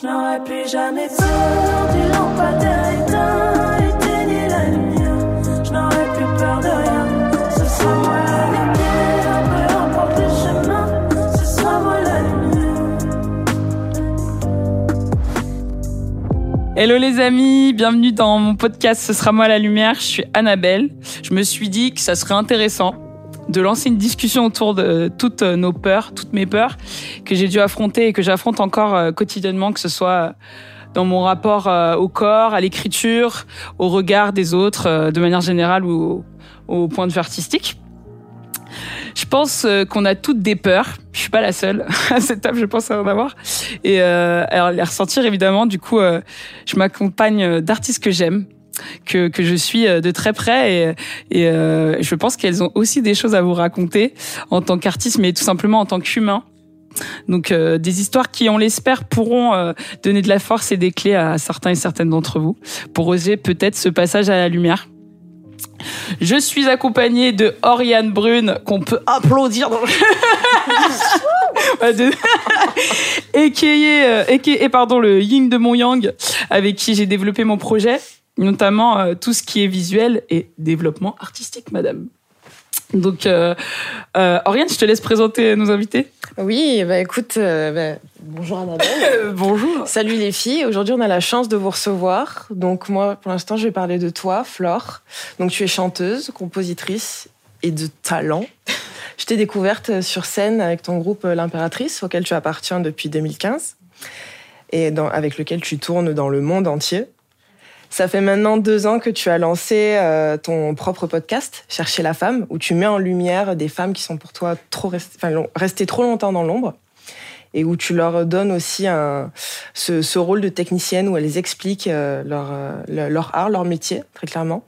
Je n'aurais plus jamais peur du lampadaire éteint, éteignez la lumière. Je n'aurais plus peur de rien, ce sera moi la lumière. Peu importe le chemin, ce sera moi la lumière. Hello les amis, bienvenue dans mon podcast Ce sera moi la lumière. Je suis Annabelle. Je me suis dit que ça serait intéressant de lancer une discussion autour de toutes nos peurs, toutes mes peurs que j'ai dû affronter et que j'affronte encore euh, quotidiennement, que ce soit dans mon rapport euh, au corps, à l'écriture, au regard des autres, euh, de manière générale ou au, point de vue artistique. Je pense euh, qu'on a toutes des peurs. Je suis pas la seule à cette table, je pense à en avoir. Et euh, alors les ressentir évidemment. Du coup, euh, je m'accompagne d'artistes que j'aime, que que je suis euh, de très près et, et euh, je pense qu'elles ont aussi des choses à vous raconter en tant qu'artiste, mais tout simplement en tant qu'humain. Donc euh, des histoires qui, on l'espère, pourront euh, donner de la force et des clés à certains et certaines d'entre vous pour oser peut-être ce passage à la lumière. Je suis accompagnée de Oriane Brune, qu'on peut applaudir dans le... Ouais, de... AKA, euh, AKA, pardon, le yin de mon yang, avec qui j'ai développé mon projet, notamment euh, tout ce qui est visuel et développement artistique, madame. Donc, euh, euh, Oriane, je te laisse présenter nos invités. Oui, bah écoute, euh, bah, bonjour Annabelle. Bonjour. Salut les filles. Aujourd'hui, on a la chance de vous recevoir. Donc moi, pour l'instant, je vais parler de toi, Flore. Donc tu es chanteuse, compositrice et de talent. Je t'ai découverte sur scène avec ton groupe L'Impératrice, auquel tu appartiens depuis 2015 et dans- avec lequel tu tournes dans le monde entier. Ça fait maintenant deux ans que tu as lancé euh, ton propre podcast, Chercher la femme, où tu mets en lumière des femmes qui sont pour toi trop rest- restées trop longtemps dans l'ombre et où tu leur donnes aussi un, ce, ce rôle de technicienne où elles expliquent euh, leur, euh, le- leur art, leur métier, très clairement.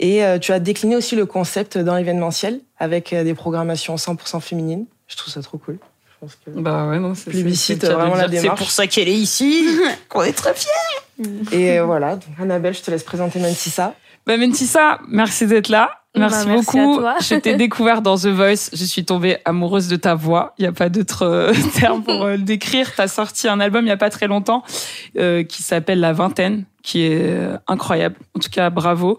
Et euh, tu as décliné aussi le concept dans l'événementiel avec euh, des programmations 100% féminines. Je trouve ça trop cool. Je pense que... Bah ouais, non, c'est Plébiscite, c'est- c'est- vraiment la C'est démarche. pour ça qu'elle est ici, qu'on est très fiers. Et euh, voilà, donc, Annabelle, je te laisse présenter Mentissa. Bah Mentissa, merci d'être là. Merci, Bah, merci beaucoup. à toi. Je t'ai découvert dans The Voice. Je suis tombée amoureuse de ta voix. Il n'y a pas d'autre euh, terme pour euh, le décrire. Tu as sorti un album il n'y a pas très longtemps euh, qui s'appelle La Vingtaine, qui est incroyable. En tout cas, bravo.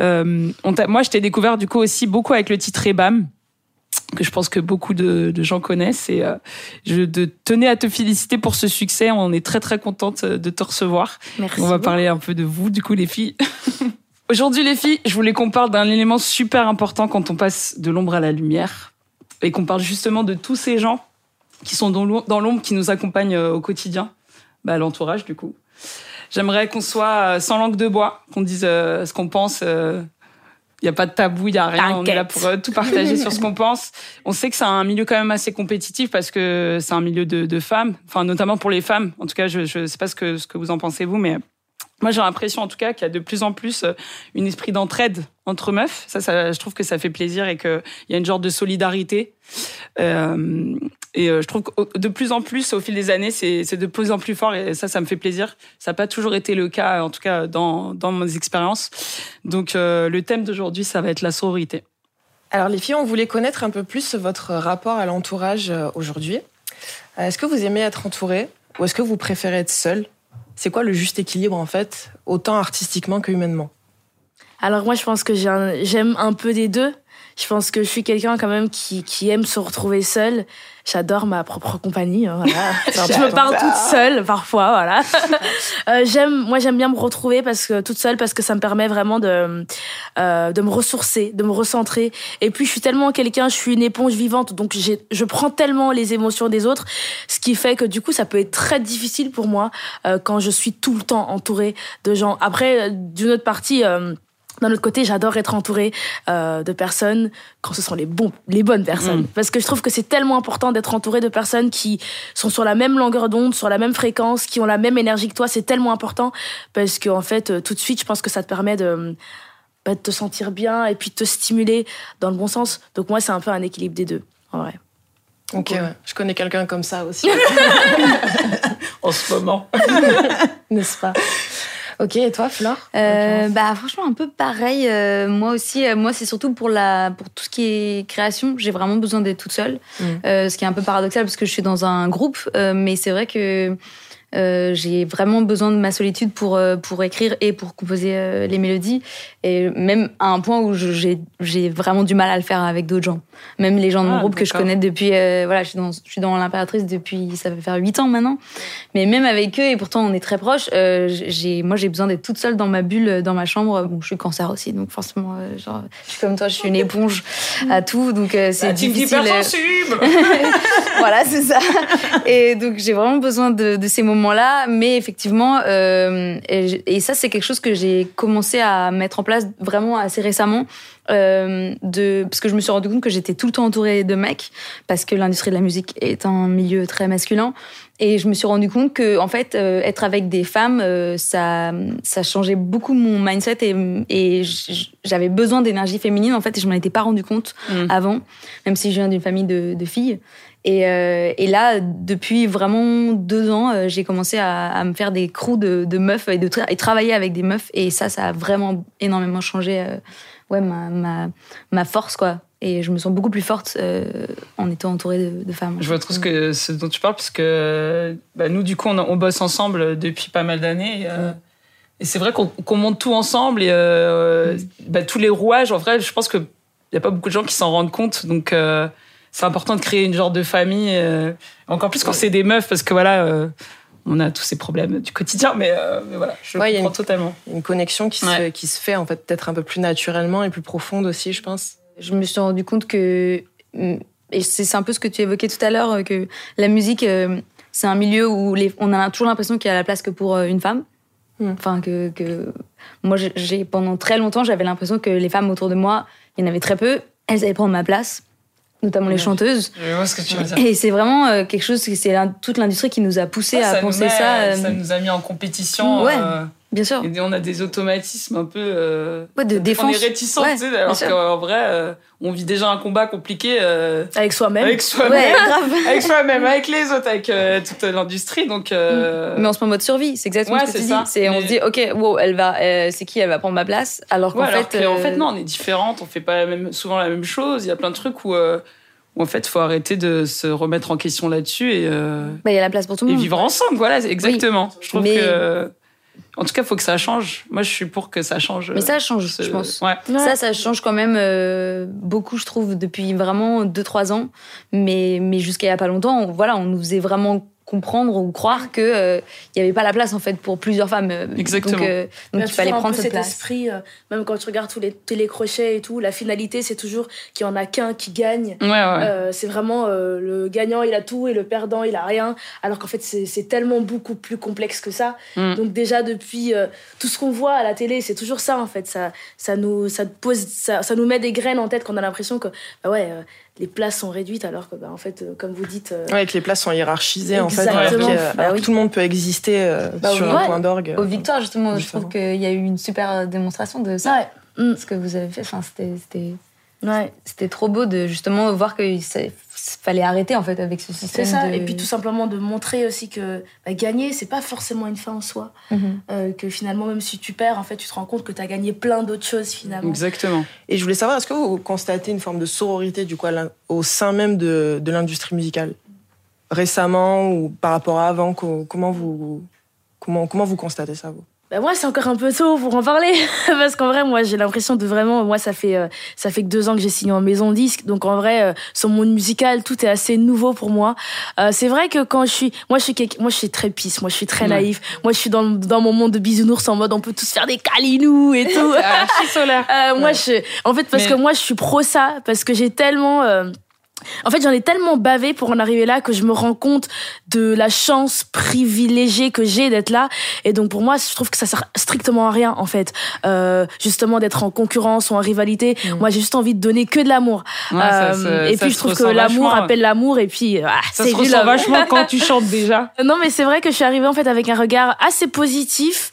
Euh, on moi, je t'ai découvert du coup aussi beaucoup avec le titre Ebam que je pense que beaucoup de, de gens connaissent et euh, je de, tenais à te féliciter pour ce succès. On est très très contente de te recevoir. Merci. On va parler un peu de vous, du coup, les filles. Aujourd'hui, les filles, je voulais qu'on parle d'un élément super important quand on passe de l'ombre à la lumière et qu'on parle justement de tous ces gens qui sont dans l'om- dans l'ombre, qui nous accompagnent euh, au quotidien, bah, l'entourage, du coup. J'aimerais qu'on soit euh, sans langue de bois, qu'on dise euh, ce qu'on pense. Il n'y a pas de tabou, il n'y a rien. On est là pour euh, tout partager sur ce qu'on pense. On sait que c'est un milieu quand même assez compétitif parce que c'est un milieu de, de femmes, enfin notamment pour les femmes. En tout cas, je ne sais pas ce que, ce que vous en pensez vous, mais moi j'ai l'impression en tout cas qu'il y a de plus en plus euh, une esprit d'entraide entre meufs. Ça, je trouve que ça fait plaisir et qu'il y a une genre de solidarité. Euh, et euh, je trouve que de plus en plus, au fil des années, c'est de plus en plus fort et ça, ça me fait plaisir. Ça n'a pas toujours été le cas, en tout cas dans, dans mes expériences. Donc le thème d'aujourd'hui, ça va être la sororité. Alors les filles, on voulait connaître un peu plus votre rapport à l'entourage aujourd'hui. Est-ce que vous aimez être entouré ou est-ce que vous préférez être seul C'est quoi le juste équilibre en fait, autant artistiquement que humainement? Alors moi, je pense que j'ai un- j'aime un peu des deux. Je pense que je suis quelqu'un quand même qui, qui aime se retrouver seul. J'adore ma propre compagnie. hein, voilà. je me parle toute seule parfois, voilà. Euh, j'aime, moi j'aime bien me retrouver parce que toute seule parce que ça me permet vraiment de euh, de me ressourcer, de me recentrer. Et puis je suis tellement quelqu'un, je suis une éponge vivante, donc j'ai, je prends tellement les émotions des autres, ce qui fait que du coup ça peut être très difficile pour moi euh, quand je suis tout le temps entourée de gens. Après, euh, d'une autre partie. D'un autre côté, j'adore être entourée euh, de personnes quand ce sont les bons, les bonnes personnes, Mm. parce que je trouve que c'est tellement important d'être entouré de personnes qui sont sur la même longueur d'onde, sur la même fréquence, qui ont la même énergie que toi. C'est tellement important parce que en fait, euh, tout de suite, je pense que ça te permet de, bah, de te sentir bien et puis de te stimuler dans le bon sens. Donc moi, c'est un peu un équilibre des deux, en vrai. Ok, ouais. je connais quelqu'un comme ça aussi, En ce moment. n'est-ce pas? Ok, et toi, Flore? Euh, bah franchement un peu pareil. Euh, moi aussi, euh, moi c'est surtout pour la pour tout ce qui est création, j'ai vraiment besoin d'être toute seule. Mm. Euh, ce qui est un peu paradoxal parce que je suis dans un groupe, euh, mais c'est vrai que Euh, j'ai vraiment besoin de ma solitude pour, euh, pour écrire et pour composer euh, les mélodies. Et même à un point où j'ai j'ai vraiment du mal à le faire avec d'autres gens. Même les gens de mon Ah, groupe que je connais depuis. euh, voilà, je suis dans, je suis dans l'impératrice depuis. Ça va faire huit ans maintenant. Mais même avec eux, et pourtant on est très proches, euh, j'ai, moi j'ai besoin d'être toute seule dans ma bulle, dans ma chambre. Bon, je suis cancer aussi, donc forcément, euh, genre, je suis comme toi, je suis une éponge à tout. Donc euh, c'est team difficile. voilà, c'est ça. Et donc j'ai vraiment besoin de, de ces moments-là, mais effectivement, euh, et, ça c'est quelque chose que j'ai commencé à mettre en place vraiment assez récemment, euh, de parce que je me suis rendu compte que j'étais tout le temps entourée de mecs, parce que l'industrie de la musique est un milieu très masculin. Et je me suis rendu compte que, en fait, euh, être avec des femmes, euh, ça, ça changeait beaucoup mon mindset et, et j'avais besoin d'énergie féminine, en fait, et je m'en étais pas rendu compte Mm. avant, même si je viens d'une famille de, de filles. Et, euh, et là, depuis vraiment deux ans, euh, j'ai commencé à, à me faire des crews de, de meufs et de tra- et travailler avec des meufs. Et ça, ça a vraiment énormément changé euh, ouais, ma, ma, ma force, quoi. Et je me sens beaucoup plus forte en étant entourée de, de femmes. Je vois trop ce, que, ce dont tu parles, parce que bah, nous, du coup, on, on bosse ensemble depuis pas mal d'années. Et, et c'est vrai qu'on monte tout ensemble. Et euh, bah, tous les rouages, en vrai, je pense qu'il n'y a pas beaucoup de gens qui s'en rendent compte. Donc, c'est important de créer une genre de famille. euh, encore plus quand c'est des meufs, parce que voilà, euh, on a tous ces problèmes du quotidien. Mais, euh, mais voilà, je Ouais, il y a comprends totalement. Une connexion qui, se, Ouais. qui se fait en fait peut-être un peu plus naturellement et plus profonde aussi, je pense. je me suis rendu compte que et c'est un peu ce que tu évoquais tout à l'heure que la musique c'est un milieu où les, on a toujours l'impression qu'il y a la place que pour une femme Mm. enfin que, que moi j'ai pendant très longtemps j'avais l'impression que les femmes autour de moi il y en avait très peu elles allaient prendre ma place notamment les chanteuses Je vois ce que tu veux dire. et c'est vraiment euh, quelque chose c'est toute l'industrie qui nous a poussé à nous penser met- ça euh, ça nous a mis en compétition. Ouais. euh, bien sûr et on a des automatismes un peu. euh, Ouais, de On défense est réticents, Ouais, tu sais, alors qu'en vrai, euh, on vit déjà un combat compliqué euh, Avec soi-même. avec soi-même, ouais grave avec soi-même, avec les autres, avec euh, toute l'industrie. Donc, euh, Mais on se met en mode survie, c'est exactement ce que c'est tu ça. dis. C'est on se dit ok, wow, elle va, euh, c'est qui, elle va prendre ma place, alors qu'en alors fait, que, en fait, non, on est différentes, on fait pas la même, souvent la même chose. Il y a plein de trucs où, euh, où en fait, faut arrêter de se remettre en question là-dessus et, euh, bah, il y a la place pour tout le et monde. vivre ensemble. Voilà, exactement. Je trouve Mais- que, en tout cas, faut que ça change. Moi, je suis pour que ça change. Mais ça change, Ce- je pense. Ouais. Ouais. Ça, ça change quand même euh, beaucoup, je trouve, depuis vraiment 2-3 ans. Mais, mais jusqu'à il y a pas longtemps, on, voilà, on nous faisait vraiment comprendre ou croire que euh, il y avait pas la place en fait pour plusieurs femmes. euh, Exactement. Donc, euh, donc il fallait prendre cette cet place. esprit, euh, même quand tu regardes tous les télécrochets et tout, la finalité, c'est toujours qu'il y en a qu'un qui gagne. Ouais, ouais. Euh, c'est vraiment euh, le gagnant, il a tout et le perdant, il a rien. Alors qu'en fait, c'est tellement beaucoup plus complexe que ça. Mm. Donc déjà depuis euh, tout ce qu'on voit à la télé, c'est toujours ça en fait. Ça, ça nous, ça pose, ça, ça nous met des graines en tête qu'on a l'impression que bah ouais, euh, les places sont réduites alors que bah, en fait, euh, comme vous dites, euh, Ouais, que les places sont hiérarchisées en fait, Exactement. que, Bah alors que oui. tout le monde peut exister euh, Bah sur un point d'orgue. Aux victoires, justement, je trouve qu'il y a eu une super démonstration de ça. ouais, mm, Ce que vous avez fait, enfin, c'était, c'était, ouais. c'était trop beau de justement voir qu'il fallait arrêter en fait avec ce système. C'est ça. de- Et puis tout simplement de montrer aussi que bah, gagner, c'est pas forcément une fin en soi. Mhm. Euh, que finalement, même si tu perds, en fait, tu te rends compte que tu as gagné plein d'autres choses finalement. Exactement. Et je voulais savoir, est-ce que vous constatez une forme de sororité du coup, au sein même de, de l'industrie musicale? Récemment ou par rapport à avant co- Comment vous, comment, comment vous constatez ça, vous? Bah moi, c'est encore un peu tôt pour en parler. Parce qu'en vrai, moi, j'ai l'impression de vraiment. Moi, ça fait, euh, ça fait que deux ans que j'ai signé en maison disque. Donc, en vrai, euh, sur mon musical, tout est assez nouveau pour moi. Euh, c'est vrai que quand je suis. Moi, je suis, moi, je suis très pisse. Moi, je suis très Ouais. naïf. Moi, je suis dans, dans mon monde de bisounours en mode on peut tous faire des câlinous et tout. Archi solaire. Euh, moi, je, en fait, parce Mais- que moi, je suis pro ça, parce que j'ai tellement, euh, en fait, j'en ai tellement bavé pour en arriver là que je me rends compte de la chance privilégiée que j'ai d'être là. Et donc, pour moi, je trouve que ça sert strictement à rien, en fait, euh, justement, d'être en concurrence ou en rivalité. Moi, j'ai juste envie de donner que de l'amour. Ouais, Euh, et puis, je trouve que l'amour appelle l'amour. Et puis, ah, Ça c'est se ressent vachement quand tu chantes déjà. Non, mais c'est vrai que je suis arrivée en fait avec un regard assez positif.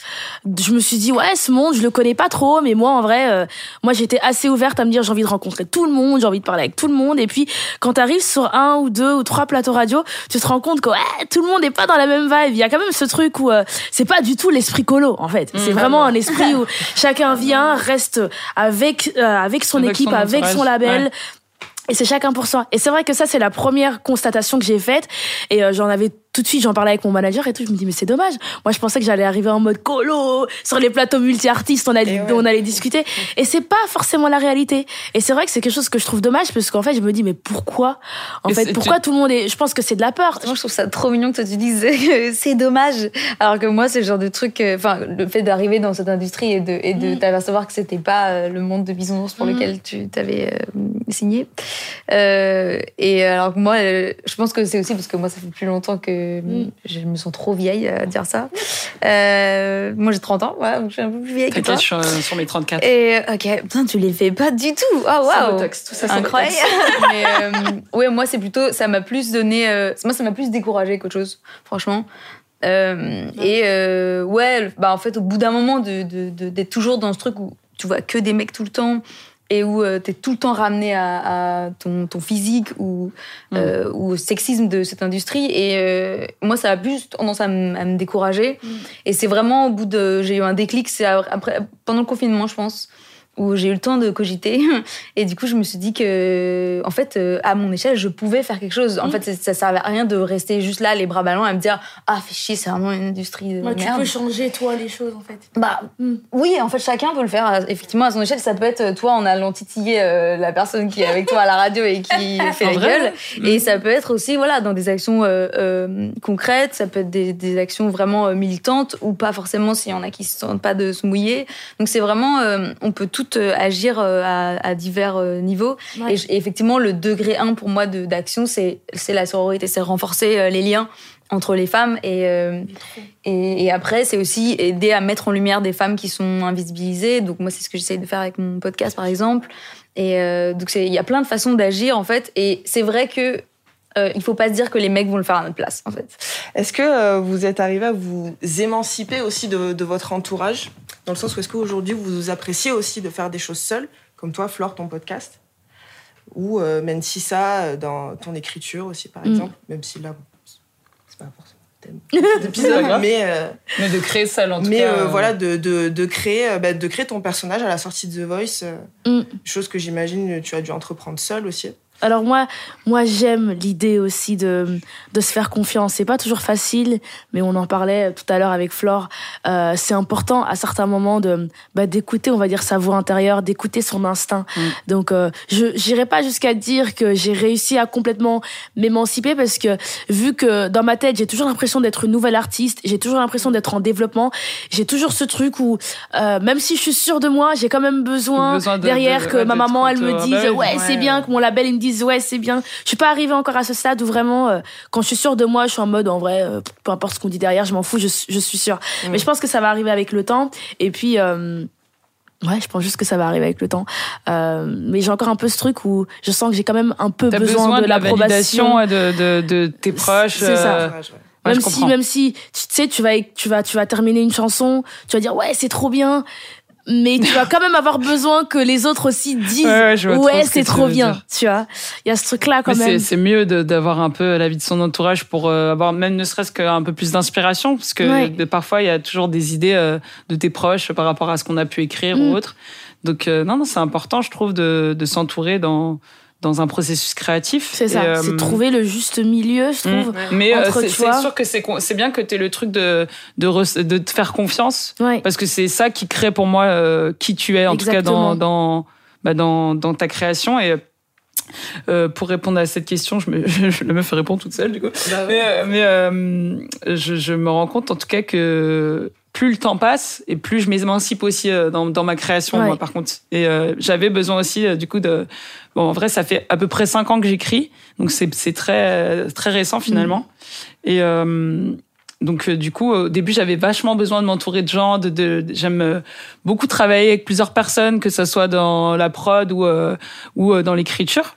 Je me suis dit ouais, ce monde, je le connais pas trop, mais moi en vrai, euh, moi j'étais assez ouverte à me dire j'ai envie de rencontrer tout le monde, j'ai envie de parler avec tout le monde. Et puis quand t'arrives sur un ou deux ou trois plateaux radio, tu te rends compte que ouais, tout le monde n'est pas dans la même vibe. Il y a quand même ce truc où euh, c'est pas du tout l'esprit colo en fait. C'est Mhm. vraiment un esprit où chacun vient, reste avec euh, avec son Avec équipe, son avec son label. ouais. Et c'est chacun pour soi. Et c'est vrai que ça, c'est la première constatation que j'ai faite. Et euh, j'en avais tout de suite, j'en parlais avec mon manager et tout. Je me dis, mais c'est dommage. Moi, je pensais que j'allais arriver en mode colo, sur les plateaux multi-artistes, on, allait, ouais. on allait discuter. Et c'est pas forcément la réalité. Et c'est vrai que c'est quelque chose que je trouve dommage parce qu'en fait, je me dis, mais pourquoi? En Et fait, pourquoi tout le monde est. Je pense que c'est de la peur. Moi, je trouve ça trop mignon que toi tu dises c'est dommage. Alors que moi, c'est le genre de truc. euh, Enfin, le fait d'arriver dans cette industrie et de, et de Mm. t'apercevoir que c'était pas euh, le monde de bisounours pour Mm. lequel tu t'avais euh, signé. Euh, et alors que moi, euh, je pense que c'est aussi parce que moi, ça fait plus longtemps que Mm. je me sens trop vieille à dire ça. Euh, moi, j'ai 30 ans, voilà, donc je suis un peu plus vieille que toi. T'inquiète, je suis euh, sur mes 34. Et ok, putain, tu les fais pas du tout. Ah Sans waouh. botox, tout ça Incroyable. Mais euh, ouais, moi c'est plutôt, ça m'a plus donné, euh, moi ça m'a plus découragé qu'autre chose, franchement. Euh, et euh, ouais, bah en fait au bout d'un moment de de- de- d'être toujours dans ce truc où tu vois que des mecs tout le temps et où euh, t'es tout le temps ramené à, à ton, ton physique ou Mm. euh, ou au sexisme de cette industrie et euh, moi ça a plus tendance à, me- à me décourager Mm. et c'est vraiment au bout de j'ai eu un déclic c'est après pendant le confinement je pense où j'ai eu le temps de cogiter et du coup je me suis dit que en fait euh, à mon échelle je pouvais faire quelque chose en Mm. fait ça servait à rien de rester juste là les bras ballants à me dire ah fais chier c'est vraiment une industrie de tu merde peux changer, toi, les choses, en fait. bah Mm. oui en fait chacun peut le faire euh, effectivement à son échelle ça peut être euh, toi en allant titiller euh, la personne qui est avec toi à la radio et qui fait En la gueule Mm. et ça peut être aussi voilà dans des actions euh, concrètes, ça peut être des, des actions vraiment militantes ou pas forcément s'il y en a qui se sentent pas de se mouiller. Donc c'est vraiment on peut toutes euh, agir euh, à, à divers euh, niveaux. Ouais. Et, effectivement le degré 1 pour moi d'action c'est la sororité, c'est renforcer les liens entre les femmes et, euh, et, et après c'est aussi aider à mettre en lumière des femmes qui sont invisibilisées. Donc moi c'est ce que j'essaye de faire avec mon podcast par exemple. Et euh, donc il y a plein de façons d'agir en fait. Et c'est vrai que euh, il faut pas se dire que les mecs vont le faire à notre place en fait. Est-ce que euh, vous êtes arrivé à vous émanciper aussi de, de votre entourage? Dans le sens où est-ce qu'aujourd'hui vous appréciez aussi de faire des choses seules, comme toi, Flore, ton podcast? Ou euh, même si ça, dans ton écriture aussi, par Mm. exemple Même si là, c'est pas forcément le thème de cet épisode, grave. mais, euh, Mais de créer ça, en tout mais cas. euh, euh, voilà, de, de, de, créer, euh, bah, de créer ton personnage à la sortie de The Voice, euh, Mm. chose que j'imagine tu as dû entreprendre seule aussi. Alors moi, moi j'aime l'idée aussi de, de se faire confiance. C'est pas toujours facile, mais on en parlait tout à l'heure avec Flore. Euh, c'est important à certains moments de bah, d'écouter, on va dire sa voix intérieure, d'écouter son instinct. Mm. Donc euh, je j'irai pas jusqu'à dire que j'ai réussi à complètement m'émanciper parce que vu que dans ma tête j'ai toujours l'impression d'être une nouvelle artiste, j'ai toujours l'impression d'être en développement, j'ai toujours ce truc où euh, même si je suis sûre de moi, j'ai quand même besoin, Besoin de- derrière de- que ouais, ma maman elle me bah dise oui, ouais, ouais. c'est bien que mon label il me dise ouais c'est bien je suis pas arrivée encore à ce stade où vraiment euh, quand je suis sûre de moi je suis en mode en vrai euh, peu importe ce qu'on dit derrière je m'en fous je, suis- je suis sûre Mm. mais je pense que ça va arriver avec le temps et puis euh, Ouais, je pense juste que ça va arriver avec le temps. Euh, mais j'ai encore un peu ce truc où je sens que j'ai quand même un peu besoin, besoin, de, de la l'approbation. de, de, de tes proches. C'est ça. euh, ouais. ouais, même si, même si, tu sais, tu vas, tu vas, tu vas terminer une chanson, tu vas dire ouais, c'est trop bien, mais tu vas quand même avoir besoin que les autres aussi disent Ouais, c'est trop bien, tu vois. Il y a ce truc-là quand Mais même. c'est- mieux d'avoir un peu l'avis de son entourage pour euh, avoir même ne serait-ce qu'un peu plus d'inspiration, parce que Ouais. parfois il y a toujours des idées euh, de tes proches par rapport à ce qu'on a pu écrire Mm. ou autre. Donc euh, non, non, c'est important, je trouve, de, de s'entourer dans dans un processus créatif. C'est ça, euh, c'est trouver le juste milieu, je Mm. trouve. Mais euh, c'est sûr que c'est bien que tu aies le truc de, de, re- de te faire confiance, Ouais. parce que c'est ça qui crée pour moi euh, qui tu es, en tout cas dans, dans, bah, dans, dans ta création. Et euh, pour répondre à cette question, je me, je me fais répondre toute seule, du coup. Bah, Mais, euh, mais euh, je, je me rends compte en tout cas que plus le temps passe et plus je m'émancipe aussi euh, dans, dans ma création, Ouais. moi, par contre. Et euh, j'avais besoin aussi, du coup, de. Bon, en vrai, ça fait à peu près cinq ans que j'écris, donc c'est c'est très, très récent finalement. Et. Donc euh, du coup, au début, j'avais vachement besoin de m'entourer de gens. De, de, j'aime euh, beaucoup travailler avec plusieurs personnes, que ça soit dans la prod ou euh, ou euh, dans l'écriture.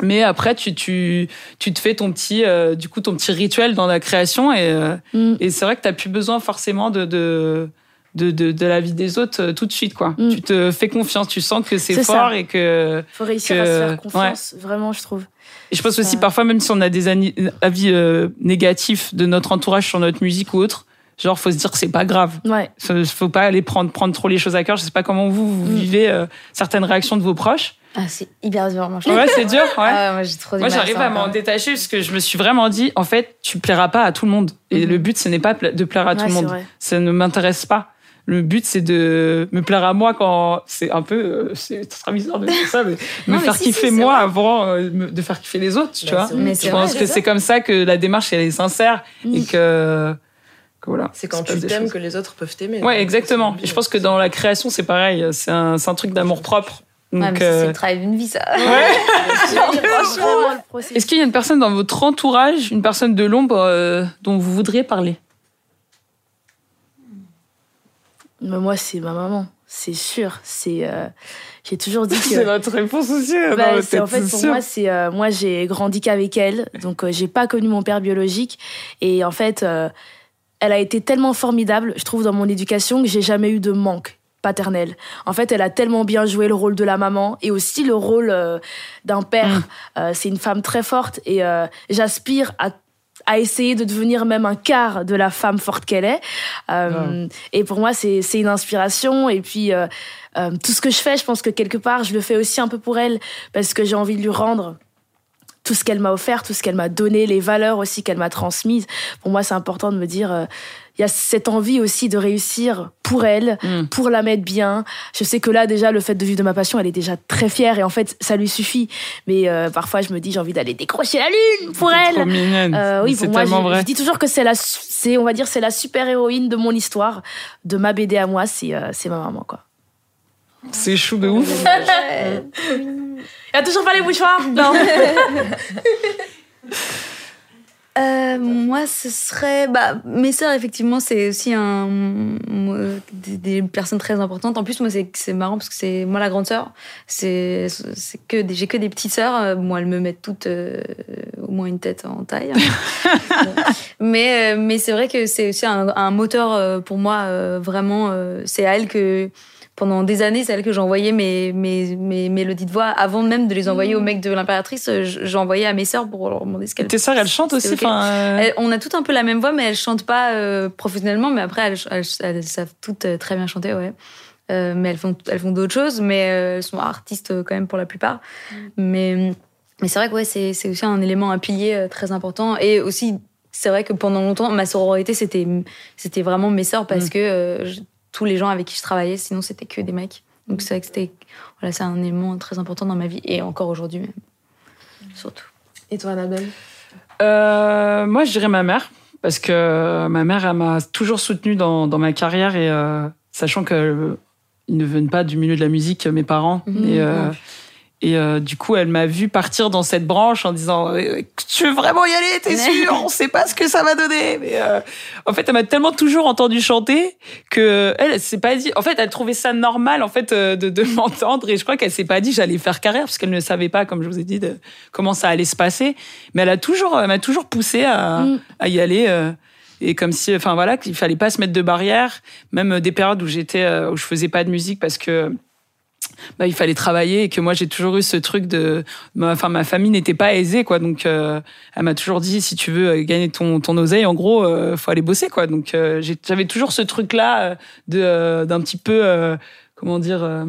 Mais après, tu tu tu te fais ton petit euh, du coup ton petit rituel dans la création et euh, Mm. et c'est vrai que t'as plus besoin forcément de de de, de, de la vie des autres tout de suite quoi. Mm. Tu te fais confiance, tu sens que c'est C'est ça. fort et que Faut réussir que- à se faire confiance, vraiment, je trouve. Et je pense aussi parfois même si on a des avis euh, négatifs de notre entourage sur notre musique ou autre, Genre, faut se dire que c'est pas grave. Ouais. Faut, faut pas aller prendre, prendre trop les choses à cœur. Je sais pas comment vous, vous Mm. vivez euh, certaines réactions de vos proches. Ah, c'est hyper dur, moi. je Ouais, c'est dur. Ouais. Ah, moi, j'ai trop Moi, j'arrive à m'en détacher parce que je me suis vraiment dit, en fait, tu plairas pas à tout le monde. Et Mhm. le but, ce n'est pas de plaire à tout le monde. vrai. Ça ne m'intéresse pas. Le but, c'est de me plaire à moi quand c'est un peu, euh, c'est très bizarre de dire ça, mais me mais faire si, kiffer si, moi vrai. avant euh, de faire kiffer les autres, tu Bah, vois. Mais Je c'est pense vrai, que c'est comme ça que la démarche, elle est sincère Mm. et que, que voilà. C'est quand tu t'aimes que les autres peuvent t'aimer. Ouais, exactement. Et je pense que dans la création, c'est pareil. C'est un, c'est un truc d'amour propre. Donc, Ouais, ça, c'est euh, le travail d'une vie, ça. Vraiment, le processus. Est-ce qu'il y a une personne dans votre entourage, une personne de l'ombre euh, dont vous voudriez parler? Mais moi, c'est ma maman, c'est sûr. C'est, euh, j'ai toujours dit que. C'est notre réponse aussi. hein, Bah, c'est- en fait, pour sûr. moi, c'est euh, moi j'ai grandi qu'avec elle, donc euh, j'ai pas connu mon père biologique, et en fait, euh, elle a été tellement formidable, je trouve, dans mon éducation que j'ai jamais eu de manque paternel. En fait, elle a tellement bien joué le rôle de la maman et aussi le rôle euh, d'un père. Mm. Euh, c'est une femme très forte et euh, j'aspire à à essayer de devenir même un quart de la femme forte qu'elle est. Euh, Et pour moi, c'est c'est une inspiration. Et puis, euh, euh, tout ce que je fais, je pense que quelque part, je le fais aussi un peu pour elle, parce que j'ai envie de lui rendre tout ce qu'elle m'a offert, tout ce qu'elle m'a donné, les valeurs aussi qu'elle m'a transmises. Pour moi, c'est important de me dire, euh, il y a cette envie aussi de réussir pour elle, Mm. pour la mettre bien. Je sais que là, déjà, le fait de vivre de ma passion, elle est déjà très fière et en fait, ça lui suffit. Mais euh, parfois, je me dis, j'ai envie d'aller décrocher la lune pour elle. Trop mignonne. Euh, oui, pour moi, vrai. je dis toujours que c'est la, c'est, on va dire, c'est la super héroïne de mon histoire, de ma BD à moi, c'est, euh, c'est ma maman, quoi. C'est chou de ouf. Il a toujours pas les mouchoirs Non. Euh, moi, ce serait. Bah, mes sœurs, effectivement, c'est aussi un, des, des personnes très importantes. En plus, moi, c'est c'est marrant parce que c'est moi la grande sœur. C'est c'est que j'ai que des petites sœurs. Moi, elles me mettent toutes euh, au moins une tête en taille. Mais euh, mais c'est vrai que c'est aussi un, un moteur pour moi. euh, vraiment, euh, c'est à elle que pendant des années, c'est elle que j'envoyais mes, mes, mes mélodies de voix. Avant même de les envoyer au mec de l'impératrice, euh, j'envoyais à mes sœurs pour leur demander ce qu'elles Tes sœurs, elles chantent aussi. C'est ok. enfin, euh, elles- on a toutes un peu la même voix, mais elles chantent pas euh, professionnellement. Mais après, elles, elles- elles savent toutes euh, très bien chanter, ouais. Euh, mais elles font, elles font d'autres choses, mais elles sont artistes quand même pour la plupart. Mais, mais c'est vrai que ouais, c'est c'est aussi un élément, un pilier très important. Et aussi, c'est vrai que pendant longtemps, ma sororité, c'était c'était vraiment mes sœurs parce Mm. que euh, tous les gens avec qui je travaillais, sinon c'était que des mecs. Donc c'est vrai que c'était voilà, c'est un élément très important dans ma vie et encore aujourd'hui même. Surtout. Et toi, Annabelle? Euh, moi, je dirais ma mère, parce que ma mère, elle m'a toujours soutenue dans, dans ma carrière, et euh, sachant qu'ils ne viennent pas du milieu de la musique, mes parents. Mhm. Et, euh, et euh, du coup, elle m'a vu partir dans cette branche en disant euh, Tu veux vraiment y aller? T'es sûr? On sait pas ce que ça va donner. Mais euh, en fait, elle m'a tellement toujours entendu chanter que elle, elle s'est pas dit. En fait, elle trouvait ça normal en fait euh, de, de m'entendre et je crois qu'elle s'est pas dit j'allais faire carrière parce qu'elle ne savait pas, comme je vous ai dit, de comment ça allait se passer. Mais elle a toujours, elle m'a toujours poussé à, Mm. à y aller. euh, et comme si, enfin voilà, qu'il fallait pas se mettre de barrières, même des périodes où j'étais, où je faisais pas de musique parce que bah, il fallait travailler et que moi j'ai toujours eu ce truc de, enfin ma famille n'était pas aisée quoi, donc euh, elle m'a toujours dit si tu veux euh, gagner ton ton oseille, en gros, euh, faut aller bosser quoi. Donc euh, j'ai- j'avais toujours ce truc là de euh, d'un petit peu euh, comment dire euh,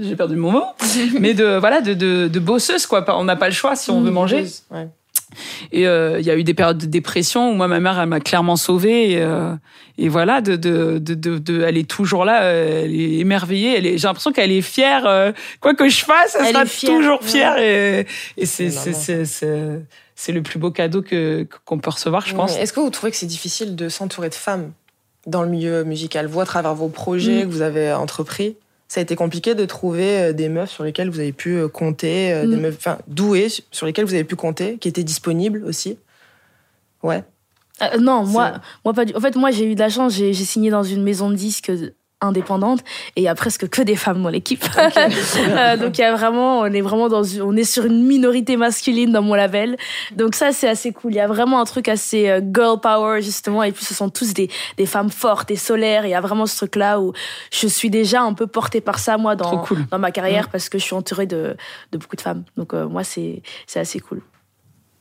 j'ai perdu mon mot mais de voilà de, de, de bosseuse quoi on n'a pas le choix si on veut manger Ouais. Et euh, il y a eu des périodes de dépression où moi, ma mère, elle m'a clairement sauvée. Et, euh, et voilà, de, de, de, de, de- elle est toujours là, elle est émerveillée. Elle est, j'ai l'impression qu'elle est fière. euh, quoi que je fasse, elle, Elle sera fière, toujours ouais. fière. Et, et c'est, C'est c'est, marrant. c'est, c'est, c'est le plus beau cadeau que, qu'on peut recevoir, je pense. Est-ce que vous trouvez que c'est difficile de s'entourer de femmes dans le milieu musical Vous, à travers vos projets Mm. que vous avez entrepris, ça a été compliqué de trouver euh, des meufs sur lesquelles vous avez pu euh, compter, euh, des Mm. meufs enfin, douées sur lesquelles vous avez pu compter, qui étaient disponibles aussi Ouais. Euh, non, moi, moi pas du... En fait, moi, j'ai eu de la chance. J'ai signé dans une maison de disques indépendante et il y a presque que des femmes dans l'équipe. Euh, donc il y a vraiment, on est vraiment dans, on est sur une minorité masculine dans mon label. Donc ça, c'est assez cool. Il y a vraiment un truc assez euh, girl power justement. Et puis ce sont tous des, des femmes fortes et solaires. Il y a vraiment ce truc-là où je suis déjà un peu portée par ça moi dans cool. dans ma carrière parce que je suis entourée de, de beaucoup de femmes. Donc euh, moi, c'est c'est assez cool.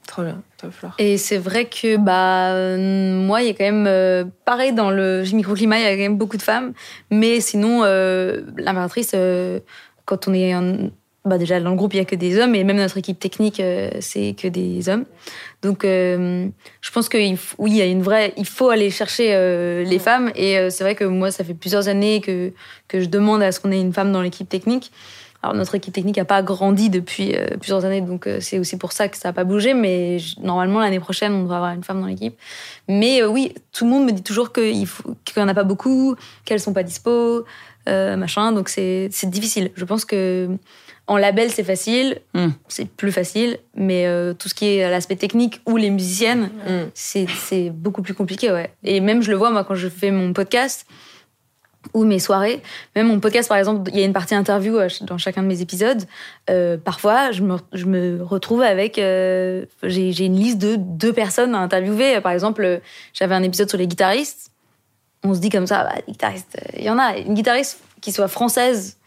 Trop bien, toi, Flore. Et c'est vrai que bah euh, moi il y a quand même euh, pareil dans le microclimat il y a quand même beaucoup de femmes. Mais sinon euh, l'impératrice euh, quand on est en- bah déjà dans le groupe il y a que des hommes. Et même notre équipe technique c'est que des hommes. Donc je pense que oui il y a une vraie il faut aller chercher les femmes. Et c'est vrai que moi ça fait plusieurs années que que je demande à ce qu'on ait une femme dans l'équipe technique alors notre équipe technique n'a pas grandi depuis euh, plusieurs années, donc euh, c'est aussi pour ça que ça n'a pas bougé. Mais je- normalement l'année prochaine, on devrait avoir une femme dans l'équipe. Mais euh, oui, tout le monde me dit toujours qu'il n'y en a pas beaucoup, qu'elles sont pas dispo, machin. Donc c'est c'est difficile. Je pense que en label c'est facile, Mm. c'est plus facile, mais tout ce qui est l'aspect technique ou les musiciennes, Mm. c'est c'est beaucoup plus compliqué, ouais. Et même je le vois moi quand je fais mon podcast ou mes soirées. Même mon podcast, par exemple, il y a une partie interview euh, dans chacun de mes épisodes. Euh, parfois, je me, je me retrouve avec. euh, J'ai une liste de deux personnes à interviewer. Par exemple, j'avais un épisode sur les guitaristes. On se dit comme ça, bah, les guitaristes, euh, il y en a. Une guitariste qui soit française.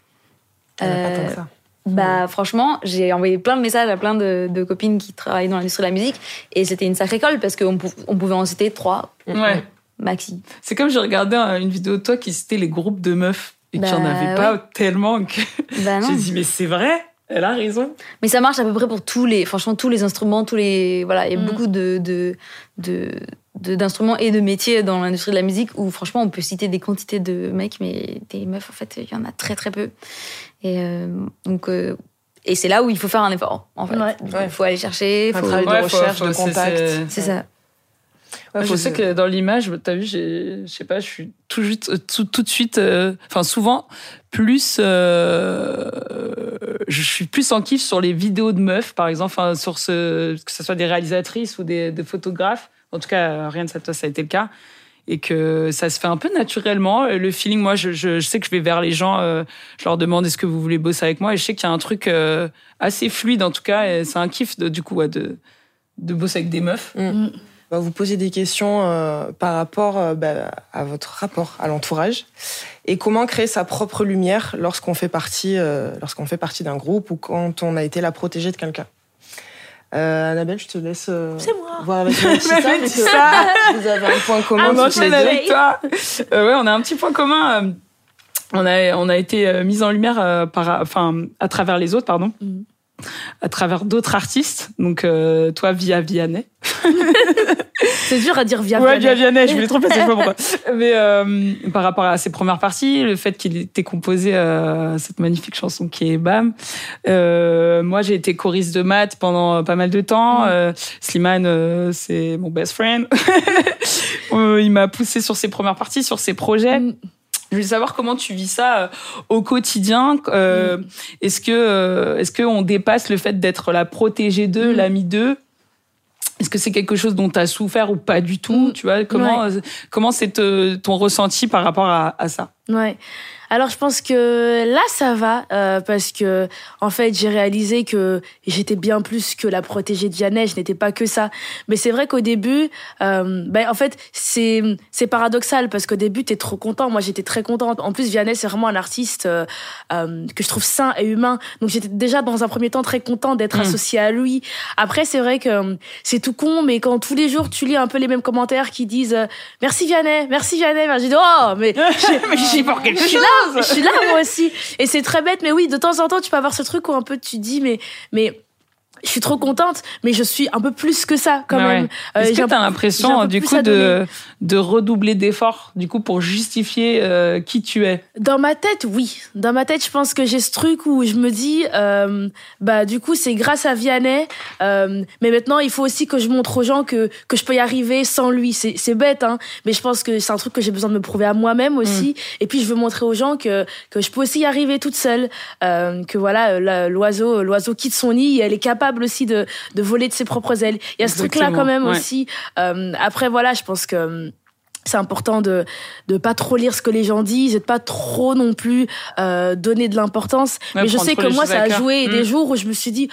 Il y en a pas tant que ça. bah franchement, j'ai envoyé plein de messages à plein de, de copines qui travaillent dans l'industrie de la musique et c'était une sacrée colle parce qu'on pou- on pouvait en citer trois Ouais. Maxi. C'est comme j'ai regardé une vidéo de toi qui citait les groupes de meufs et qu'il n'y en Bah, avait pas tellement que Bah j'ai dit mais c'est vrai, elle a raison. Mais ça marche à peu près pour tous les, franchement, tous les instruments, tous les, voilà, il y a Mm. beaucoup de, de, d'instruments et de métiers dans l'industrie de la musique où, franchement, on peut citer des quantités de mecs, mais des meufs, en fait, il y en a très, très peu. Et euh, donc, euh, et c'est là où il faut faire un effort, en fait. Ouais. Il Ouais. faut aller chercher, Un faut- travail de Ouais, recherche, faut- de c'est- contact. c'est- c'est ça. Ouais, je sais que dans l'image, t'as vu, je sais pas, je suis tout, euh, tout, tout de suite, euh, enfin souvent plus, euh, je suis plus en kiff sur les vidéos de meufs, par exemple, sur ce, que ce soit des réalisatrices ou des, des photographes. En tout cas, rien de ça, toi, ça a été le cas. Et que ça se fait un peu naturellement. Le feeling, moi, je, je, je sais que je vais vers les gens, euh, je leur demande est-ce que vous voulez bosser avec moi? Et je sais qu'il y a un truc euh, assez fluide, en tout cas. Et c'est un kiff, de, du coup, ouais, de, de bosser avec des meufs. Vous posez des questions euh, par rapport euh, bah, à votre rapport à l'entourage et comment créer sa propre lumière lorsqu'on fait partie, euh, lorsqu'on fait partie d'un groupe ou quand on a été la protégée de quelqu'un. Euh, Annabelle, je te laisse euh, C'est moi. voir avec que ça. vous avez un point commun on les deux. avec toi. Euh, ouais, on a un petit point commun. On a, on a été euh, mis en lumière euh, par, enfin, à travers les autres, pardon. Mhm. À travers d'autres artistes. Donc, euh, toi, via Vianney. C'est dur à dire via ouais, via Vianney. Vianney, je voulais trop passer, je sais pas pourquoi. Mais euh, par rapport à ses premières parties, le fait qu'il était composé euh, cette magnifique chanson qui est Bam. Euh, moi, j'ai été choriste de maths pendant pas mal de temps. Mm. Euh, Slimane, euh, c'est mon best friend. Euh, il m'a poussé sur ses premières parties, sur ses projets. Mm. Je voulais savoir comment tu vis ça au quotidien. Euh, Est-ce que euh, est-ce que on dépasse le fait d'être la protégée d'eux, Mm. l'amie d'eux? Est-ce que c'est quelque chose dont tu as souffert ou pas du tout Mm. Tu vois? Comment euh, comment c'est euh, ton ressenti par rapport à, à ça? Ouais. Alors je pense que là ça va euh, parce que en fait j'ai réalisé que j'étais bien plus que la protégée de Vianney, je n'étais pas que ça. Mais c'est vrai qu'au début, euh, ben en fait c'est c'est paradoxal parce qu'au début t'es trop content. Moi j'étais très contente. En plus Vianney c'est vraiment un artiste euh, euh, que je trouve sain et humain. Donc j'étais déjà dans un premier temps très content d'être Mm. associée à lui. Après c'est vrai que euh, c'est tout con, mais quand tous les jours tu lis un peu les mêmes commentaires qui disent euh, merci Vianney, merci Vianney, ben, j'ai dit oh mais Mais j'y pour quelque là, je suis là moi aussi. Et c'est très bête, mais oui, de temps en temps, tu peux avoir ce truc où un peu tu dis, mais, mais je suis trop contente, mais je suis un peu plus que ça quand Ouais. même. Euh, Est-ce j'ai que un tu as peu- j'ai l'impression du coup de de redoubler d'efforts du coup pour justifier euh, qui tu es? Dans ma tête, oui. Dans ma tête, je pense que j'ai ce truc où je me dis, euh, bah du coup, c'est grâce à Vianney, euh, mais maintenant, il faut aussi que je montre aux gens que que je peux y arriver sans lui. C'est c'est bête, hein, mais je pense que c'est un truc que j'ai besoin de me prouver à moi-même aussi. Et puis, je veux montrer aux gens que que je peux aussi y arriver toute seule, euh, que voilà, euh, l'oiseau l'oiseau quitte son nid, et elle est capable aussi de de voler de ses propres ailes. Il y a ce truc-là quand même ouais. aussi. Euh, après, voilà, je pense que c'est important de de pas trop lire ce que les gens disent et de pas trop non plus euh, donner de l'importance. Ouais, Mais je sais que moi, ça a joué des jours où je me suis dit.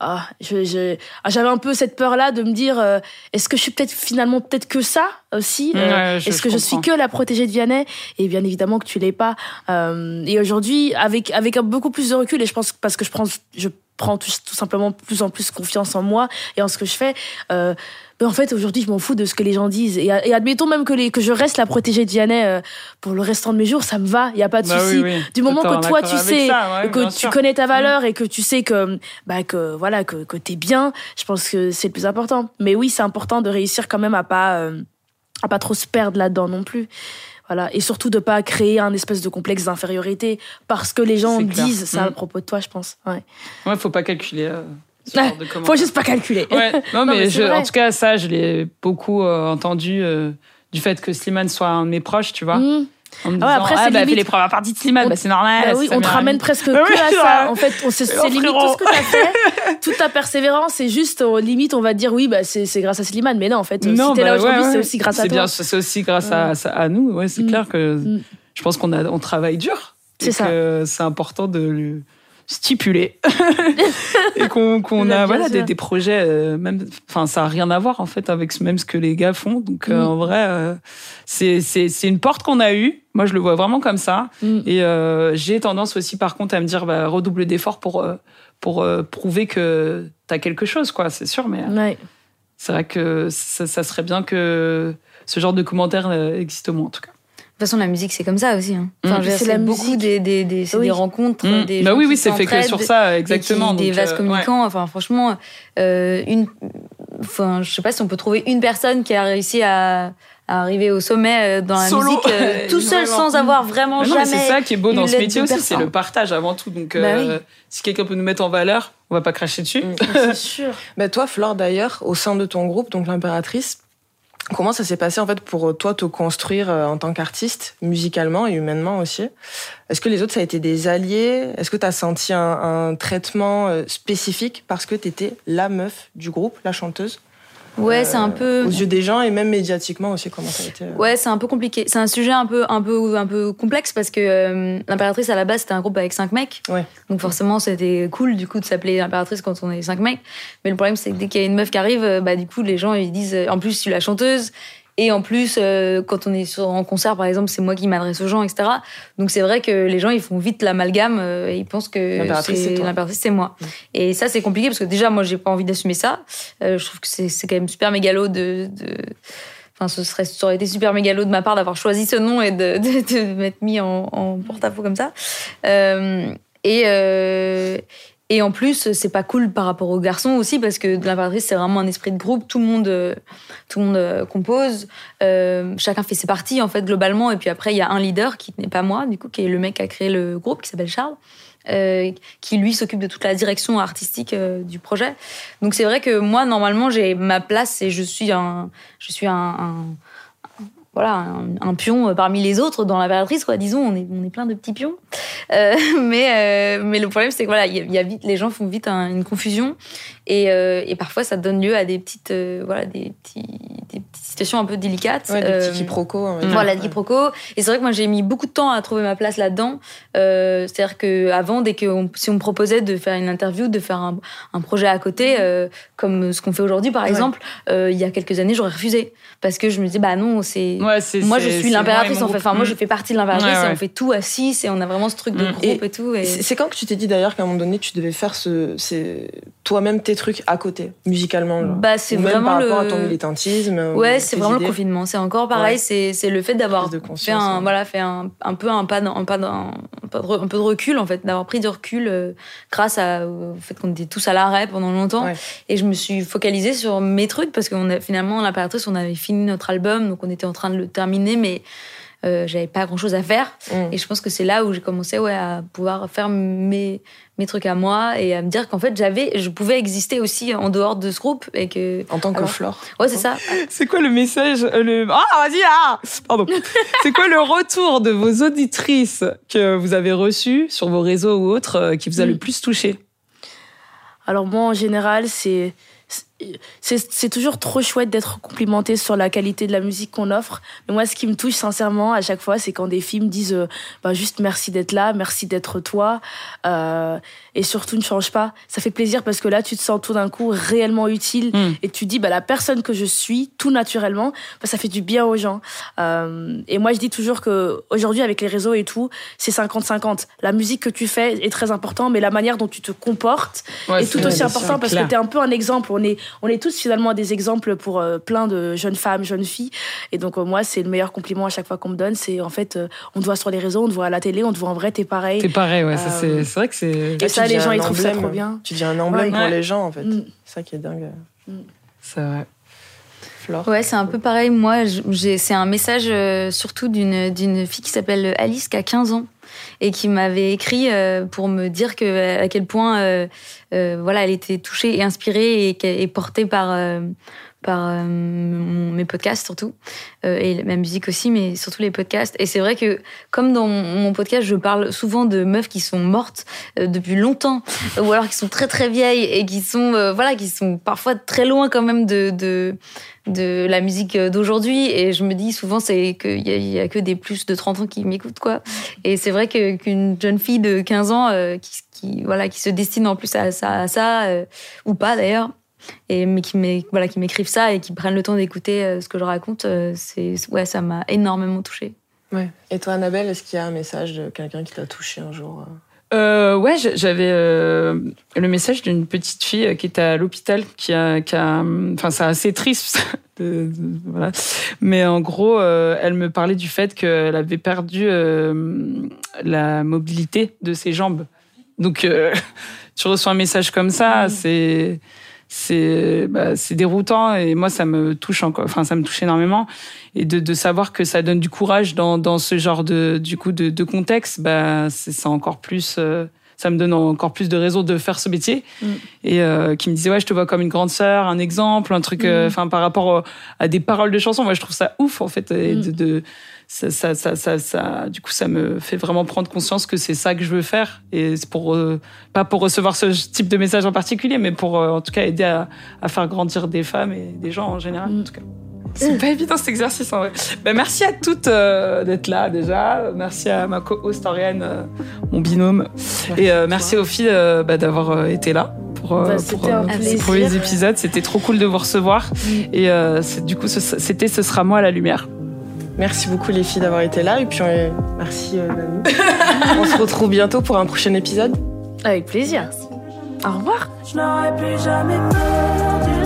Ah, ah, j'avais un peu cette peur-là de me dire, euh, est-ce que je suis peut-être finalement peut-être que ça aussi Euh, Est-ce que je je, suis que la protégée de Vianney? Et bien évidemment que tu l'es pas. Et aujourd'hui, avec avec un beaucoup plus de recul, et je pense parce que je prends je prends tout, tout simplement plus en plus confiance en moi et en ce que je fais. Euh, mais en fait, aujourd'hui, je m'en fous de ce que les gens disent. Et, et admettons même que, les, que je reste la protégée de Vianney euh, pour le restant de mes jours, ça me va, il n'y a pas de Bah souci. oui, oui. Du moment que toi, tu sais, ça, ouais, que tu sûr. connais ta valeur et que tu sais que, bah, que voilà, que, que t'es bien, je pense que c'est le plus important. Mais oui, c'est important de réussir quand même à pas, euh, à pas trop se perdre là-dedans non plus. Voilà. Et surtout de pas créer un espèce de complexe d'infériorité parce que les gens clair. disent ça à Mm. propos de toi, je pense. Ouais. Ouais, faut pas calculer. euh, ce Ouais, genre de Faut juste pas calculer. Ouais, non, mais, je- en tout cas, ça, je l'ai beaucoup euh, entendu euh, du fait que Slimane soit un de mes proches, tu vois. Mm. En me Ah ouais, disant, après, ah, c'est bah, fait les premières parties de Slimane, bah, c'est normal. Bah oui, on te ramène presque que à ça. En fait, c'est Oh, limite tout ce que t'as fait, toute ta persévérance, c'est juste, au limite, on va dire oui, bah, c'est grâce à Slimane. Mais non, en fait, Non, si t'es là bah, aujourd'hui, ouais, c'est aussi grâce à C'est toi. bien, c'est aussi grâce à, à nous. Ouais, c'est Mm. clair que Mm. je pense qu'on on travaille dur. C'est ça. C'est important de le stipuler et qu'on a voilà des, des projets euh, même enfin ça a rien à voir en fait avec ce- même ce que les gars font donc euh, Mm. en vrai euh, c'est une porte qu'on a eue moi je le vois vraiment comme ça Mm. et j'ai tendance aussi par contre à me dire bah, redouble d'efforts pour pour prouver que t'as quelque chose quoi c'est sûr mais Ouais. c'est vrai que ça, ça serait bien que ce genre de commentaires existe moins en tout cas De toute façon, la musique, c'est comme ça aussi. hein. Enfin, Mm. je veux dire, C'est beaucoup des, des, des, c'est Oui. des rencontres, Mm. des bah gens oui qui oui c'est fait que sur ça qui- exactement des donc, vases euh, ouais. communicants. Enfin, franchement, euh, une, enfin, je sais pas si on peut trouver une personne qui a réussi à, à arriver au sommet euh, dans la Solo. musique euh, tout seul Vraiment. sans avoir vraiment Mais non, mais jamais. c'est ça qui est beau dans ce métier aussi, c'est le partage avant tout. Donc, Bah euh, si quelqu'un peut nous mettre en valeur, on va pas cracher dessus. Mm. C'est sûr. Bah, toi, Flore, d'ailleurs, au sein de ton groupe, donc l'impératrice, comment ça s'est passé en fait pour euh, toi te construire euh, en tant qu'artiste, musicalement et humainement aussi? Est-ce que les autres, ça a été des alliés? Est-ce que tu as senti un, un traitement euh, spécifique parce que tu étais la meuf du groupe, la chanteuse? Ouais, c'est un peu. Aux yeux des gens et même médiatiquement aussi, comment ça a été euh, Ouais, c'est un peu compliqué. C'est un sujet un peu, un peu, un peu complexe parce que euh, l'impératrice à la base c'était un groupe avec cinq mecs. Ouais. Donc forcément c'était cool du coup de s'appeler l'impératrice quand on est cinq mecs. Mais le problème c'est que dès qu'il y a une meuf qui arrive, euh, bah du coup les gens ils disent en plus je suis la chanteuse. Et en plus, euh, quand on est sur, en concert, par exemple, c'est moi qui m'adresse aux gens, etc. Donc c'est vrai que les gens, ils font vite l'amalgame euh, et ils pensent que L'impératrice, c'est moi. Mm. Et ça, c'est compliqué parce que déjà, moi, j'ai pas envie d'assumer ça. Euh, je trouve que c'est quand même super mégalo de, de... Enfin, ce serait, ça aurait été super mégalo de ma part d'avoir choisi ce nom et de, de, de m'être mis en, en porte-à-faux comme ça. Euh, et, et en plus, c'est pas cool par rapport aux garçons aussi parce que l'impératrice, c'est vraiment un esprit de groupe. Tout le monde, euh, tout le monde euh, compose. Euh, chacun fait ses parties, en fait, globalement. Et puis après, il y a un leader qui n'est pas moi, du coup, qui est le mec qui a créé le groupe, qui s'appelle Charles. qui lui s'occupe de toute la direction artistique du projet. Donc c'est vrai que moi normalement j'ai ma place et je suis un je suis un- voilà un, un pion euh, parmi les autres dans l'impératrice quoi disons on est on est plein de petits pions Euh, mais euh, mais le problème c'est que voilà il y, a- y a vite les gens font vite un- une confusion et, euh, et parfois ça donne lieu à des petites voilà des petits des petites situations un peu délicates Ouais, des petits quiproquos. voilà, Ouais. quiproquo. Et c'est vrai que moi, j'ai mis beaucoup de temps à trouver ma place là-dedans. C'est-à-dire que avant, dès que on- si on me proposait de faire une interview, de faire un, un projet à côté, comme ce qu'on fait aujourd'hui, par Ouais. exemple, il y a quelques années, j'aurais refusé parce que je me disais, bah non, c'est Ouais, moi, je suis l'impératrice en fait. Enfin, moi, je fais partie de l'impératrice Ouais, et on fait tout à six et on a vraiment ce truc de Mm. groupe et, tout. Et... C'est quand que tu t'es dit d'ailleurs qu'à un moment donné, tu devais faire ce, toi-même tes trucs à côté, musicalement genre. Bah, c'est vraiment par le. rapport à ton militantisme. ou Ouais, c'est vraiment idées. le confinement. C'est encore pareil. Ouais. C'est c'est le fait d'avoir fait un ouais. voilà fait un, un peu un pas un pas un peu de re- un peu de recul en fait, d'avoir pris du recul euh, grâce à, au fait qu'on était tous à l'arrêt pendant longtemps. Ouais. Et je me suis focalisée sur mes trucs parce qu'on a finalement l'impératrice, on avait fini notre album, donc on était en train de le terminer, mais euh, j'avais pas grand chose à faire. Mm. Et je pense que c'est là où j'ai commencé ouais, à pouvoir faire mes, mes trucs à moi et à me dire qu'en fait, j'avais, je pouvais exister aussi en dehors de ce groupe et que. En tant que Alors, Flore. Ouais, c'est ça. C'est quoi le message euh, le... Ah, vas-y, ah Pardon. C'est quoi le retour de vos auditrices que vous avez reçu sur vos réseaux ou autres euh, qui vous a le Mm. plus touché Alors moi, en général, c'est c'est toujours trop chouette d'être complimenté sur la qualité de la musique qu'on offre. Mais moi, ce qui me touche sincèrement à chaque fois, c'est quand des films disent euh, bah, juste merci d'être là, merci d'être toi, euh, et surtout ne change pas. Ça fait plaisir parce que là, tu te sens tout d'un coup réellement utile Mm. et tu dis bah la personne que je suis, tout naturellement, bah, ça fait du bien aux gens. Euh, et moi, je dis toujours que aujourd'hui, avec les réseaux et tout, c'est 50-50. La musique que tu fais est très important, mais la manière dont tu te comportes Ouais, est tout aussi bien important sûr, parce clair. que tu es un peu un exemple. On est, on est tous finalement des exemples pour euh, plein de jeunes femmes, jeunes filles. Et donc, euh, moi, c'est le meilleur compliment à chaque fois qu'on me donne. C'est en fait, euh, on te voit sur les réseaux, on te voit à la télé, on te voit en vrai, t'es pareil. C'est pareil, ouais. Euh, c'est vrai que c'est. Et ça, les gens, ils trouvent ça trop bien. Tu deviens un emblème Ouais. pour Ouais. les gens, en fait. Mm. C'est ça qui est dingue. C'est vrai. Flore. Ouais, c'est un peu pareil. Moi, c'est un message euh, surtout d'une fille qui s'appelle Alice, qui a 15 ans et qui m'avait écrit euh, pour me dire que à quel point, euh, voilà, elle était touchée et inspirée et, portée par par euh, mes podcasts surtout euh, et ma musique aussi, mais surtout les podcasts. Et c'est vrai que comme dans mon, podcast, je parle souvent de meufs qui sont mortes euh, depuis longtemps ou alors qui sont très très vieilles et qui sont voilà qui sont parfois très loin quand même de, de la musique d'aujourd'hui et je me dis souvent c'est qu'il y, y a que des plus de 30 ans qui m'écoutent quoi et c'est vrai qu'une jeune fille de 15 ans qui, voilà qui se destine en plus à ça à ça ou pas d'ailleurs et mais qui m'é- voilà qui m'écrivent ça et qui prennent le temps d'écouter euh, ce que je raconte euh, c'est ouais ça m'a énormément touchée Ouais. Et toi, Annabelle, est-ce qu'il y a un message de quelqu'un qui t'a touché un jour euh? Euh, ouais, j'avais euh, le message d'une petite fille qui était à l'hôpital, qui a, qui a, enfin, c'est assez triste, de- de- voilà. Mais en gros, euh, elle me parlait du fait qu'elle avait perdu euh, la mobilité de ses jambes. Donc, euh, tu reçois un message comme ça, c'est c'est bah, c'est déroutant et moi ça me touche encore enfin ça me touche énormément et de, de savoir que ça donne du courage dans, dans ce genre de du coup de, de contexte bah c'est encore plus euh, ça me donne encore plus de raisons de faire ce métier Mm. et euh, qui me disait ouais je te vois comme une grande sœur un exemple un truc euh, Mm. enfin par rapport à des paroles de chansons moi je trouve ça ouf en fait et Mm. de, de ça, ça, ça, ça, du coup, ça me fait vraiment prendre conscience que c'est ça que je veux faire. Et c'est pour, euh, pas pour recevoir ce type de message en particulier, mais pour, euh, en tout cas, aider à, à faire grandir des femmes et des gens en général, Mm. en tout cas. C'est pas évident cet exercice en vrai. Ben, merci à toutes euh, d'être là déjà. Merci à ma co-host euh, mon binôme. et euh, merci aux filles bah, d'avoir été là pour, Bah, pour, ces premiers épisodes. C'était trop cool de vous recevoir. Et euh, c'est- du coup, ce- c'était Ce sera moi à la lumière. Merci beaucoup, les filles, d'avoir été là. Et puis, euh, merci, euh, Nani. On se retrouve bientôt pour un prochain épisode. Avec plaisir. Au revoir. Je n'aurais plus jamais peur